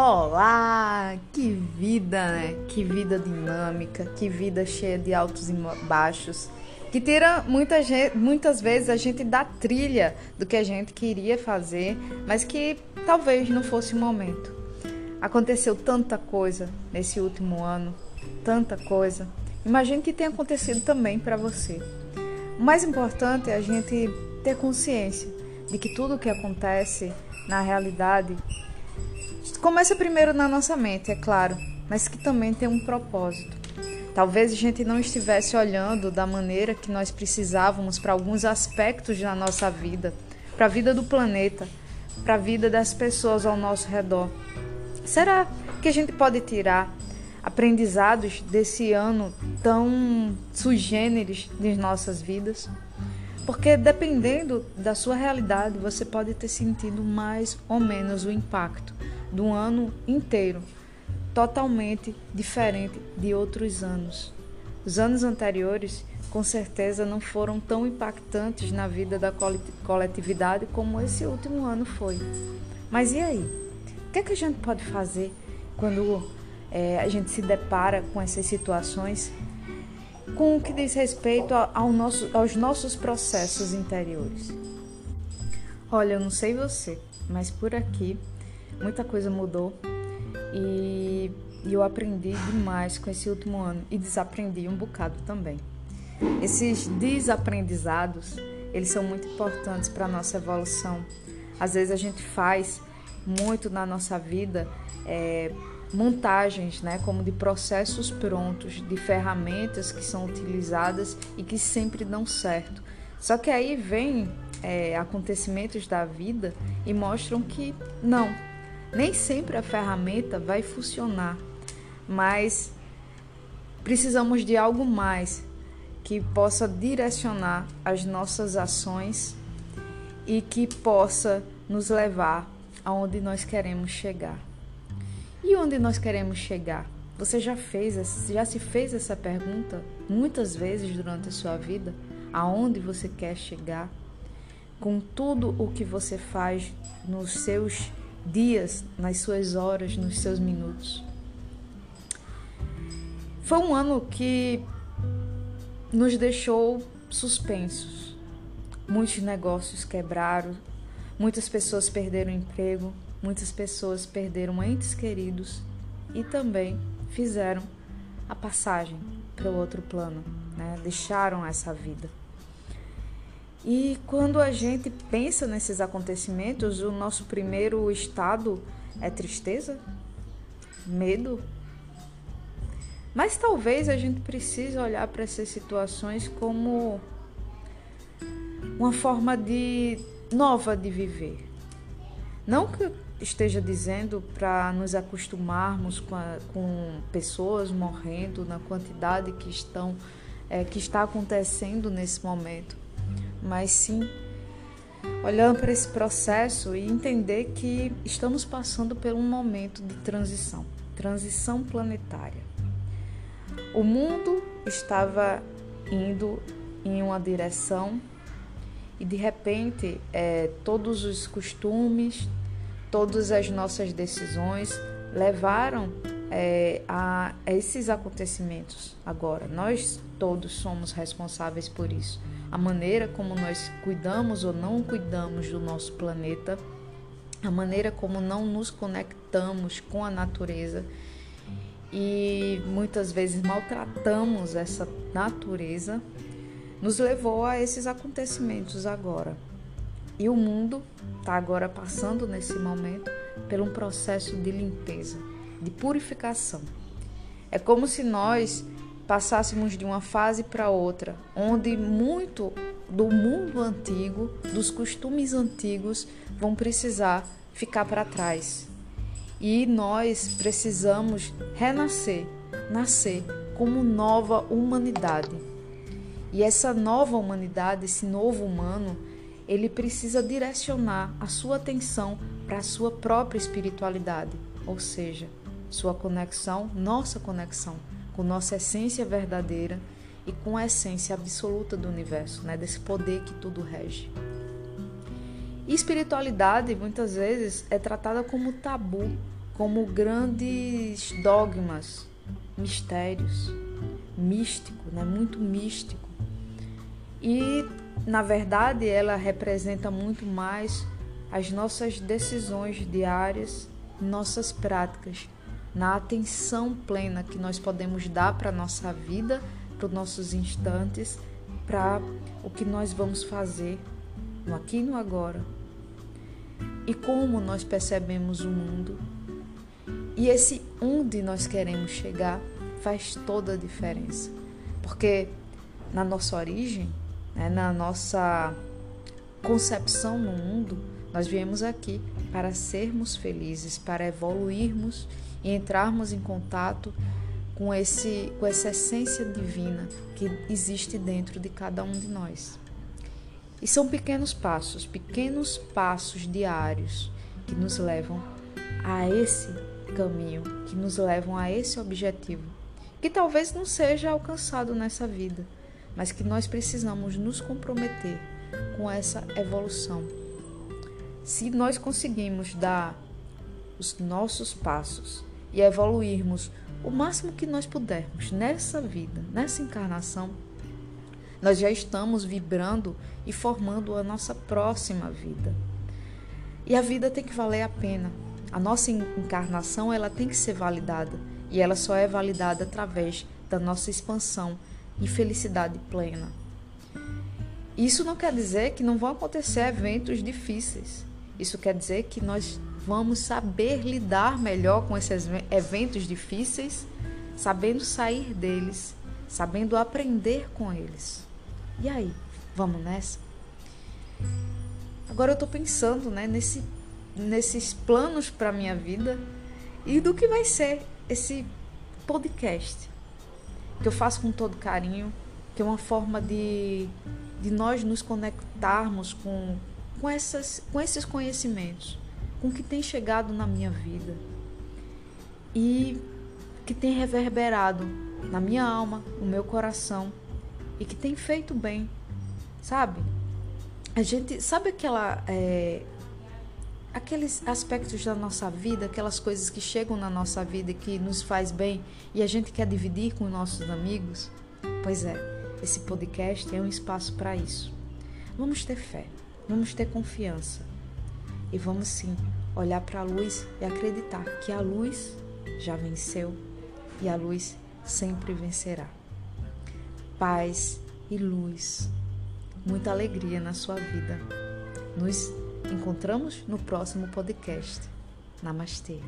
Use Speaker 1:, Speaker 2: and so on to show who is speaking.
Speaker 1: Olá! Que vida, né? Que vida dinâmica, que vida cheia de altos e baixos, que tira muita gente, muitas vezes a gente da trilha do que a gente queria fazer, mas que talvez não fosse o momento. Aconteceu tanta coisa nesse último ano, tanta coisa. Imagino que tenha acontecido também para você. O mais importante é a gente ter consciência de que tudo o que acontece na realidade Começa primeiro na nossa mente, é claro, mas que também tem um propósito. Talvez a gente não estivesse olhando da maneira que nós precisávamos para alguns aspectos da nossa vida, para a vida do planeta, para a vida das pessoas ao nosso redor. Será que a gente pode tirar aprendizados desse ano tão sugêneres de nossas vidas? Porque dependendo da sua realidade, você pode ter sentido mais ou menos o impacto do ano inteiro, totalmente diferente de outros anos. Os anos anteriores, com certeza, não foram tão impactantes na vida da coletividade como esse último ano foi. Mas e aí? O que, é que a gente pode fazer quando é, a gente se depara com essas situações com o que diz respeito ao nosso, aos nossos processos interiores? Olha, eu não sei você, mas por aqui muita coisa mudou e, eu aprendi demais com esse último ano e desaprendi um bocado também. Esses desaprendizados, eles são muito importantes para a nossa evolução. Às vezes a gente faz muito na nossa vida é, montagens, né, como de processos prontos, de ferramentas que são utilizadas e que sempre dão certo. Só que aí vem é, acontecimentos da vida e mostram que não, nem sempre a ferramenta vai funcionar, mas precisamos de algo mais que possa direcionar as nossas ações e que possa nos levar aonde nós queremos chegar. E onde nós queremos chegar? Você já fez, já se fez essa pergunta muitas vezes durante a sua vida? Aonde você quer chegar? Com tudo o que você faz nos seus dias, nas suas horas, nos seus minutos. Foi um ano que nos deixou suspensos. Muitos negócios quebraram, muitas pessoas perderam emprego, muitas pessoas perderam entes queridos e também fizeram a passagem para o outro plano, né? deixaram essa vida. E quando a gente pensa nesses acontecimentos, o nosso primeiro estado é tristeza, medo. Mas talvez a gente precise olhar para essas situações como uma forma de nova de viver. Não que esteja dizendo para nos acostumarmos com, a, com, pessoas morrendo na quantidade que estão é, que está acontecendo nesse momento mas sim olhando para esse processo e entender que estamos passando por um momento de transição transição planetária. O mundo estava indo em uma direção e de repente é, todos os costumes, todas as nossas decisões levaram é, a, a esses acontecimentos agora. Nós todos somos responsáveis por isso a maneira como nós cuidamos ou não cuidamos do nosso planeta, a maneira como não nos conectamos com a natureza e muitas vezes maltratamos essa natureza, nos levou a esses acontecimentos agora. E o mundo está agora passando nesse momento por um processo de limpeza, de purificação. É como se nós passássemos de uma fase para outra, onde muito do mundo antigo, dos costumes antigos, vão precisar ficar para trás. E nós precisamos renascer, nascer como nova humanidade. E essa nova humanidade, esse novo humano, ele precisa direcionar a sua atenção para a sua própria espiritualidade, ou seja, sua conexão, nossa conexão com nossa essência verdadeira e com a essência absoluta do universo, né, desse poder que tudo rege. E espiritualidade muitas vezes é tratada como tabu, como grandes dogmas, mistérios, místico, né? muito místico. E, na verdade, ela representa muito mais as nossas decisões diárias, nossas práticas, na atenção plena que nós podemos dar para a nossa vida, para os nossos instantes, para o que nós vamos fazer no aqui e no agora. E como nós percebemos o mundo. E esse onde nós queremos chegar faz toda a diferença. Porque na nossa origem, né, na nossa concepção no mundo, nós viemos aqui para sermos felizes, para evoluirmos e entrarmos em contato com, esse, com essa essência divina que existe dentro de cada um de nós. E são pequenos passos, pequenos passos diários que nos levam a esse caminho, que nos levam a esse objetivo, que talvez não seja alcançado nessa vida, mas que nós precisamos nos comprometer com essa evolução se nós conseguimos dar os nossos passos e evoluirmos o máximo que nós pudermos nessa vida, nessa encarnação, nós já estamos vibrando e formando a nossa próxima vida. E a vida tem que valer a pena. A nossa encarnação ela tem que ser validada e ela só é validada através da nossa expansão e felicidade plena. Isso não quer dizer que não vão acontecer eventos difíceis. Isso quer dizer que nós vamos saber lidar melhor com esses eventos difíceis, sabendo sair deles, sabendo aprender com eles. E aí, vamos nessa? Agora eu estou pensando, né, nesse, nesses planos para minha vida e do que vai ser esse podcast que eu faço com todo carinho, que é uma forma de, de nós nos conectarmos com com, essas, com esses conhecimentos, com o que tem chegado na minha vida e que tem reverberado na minha alma, no meu coração e que tem feito bem, sabe? A gente sabe aquela é, aqueles aspectos da nossa vida, aquelas coisas que chegam na nossa vida e que nos faz bem e a gente quer dividir com nossos amigos? Pois é, esse podcast é um espaço para isso. Vamos ter fé. Vamos ter confiança e vamos sim olhar para a luz e acreditar que a luz já venceu e a luz sempre vencerá. Paz e luz, muita alegria na sua vida. Nos encontramos no próximo podcast. Namastê.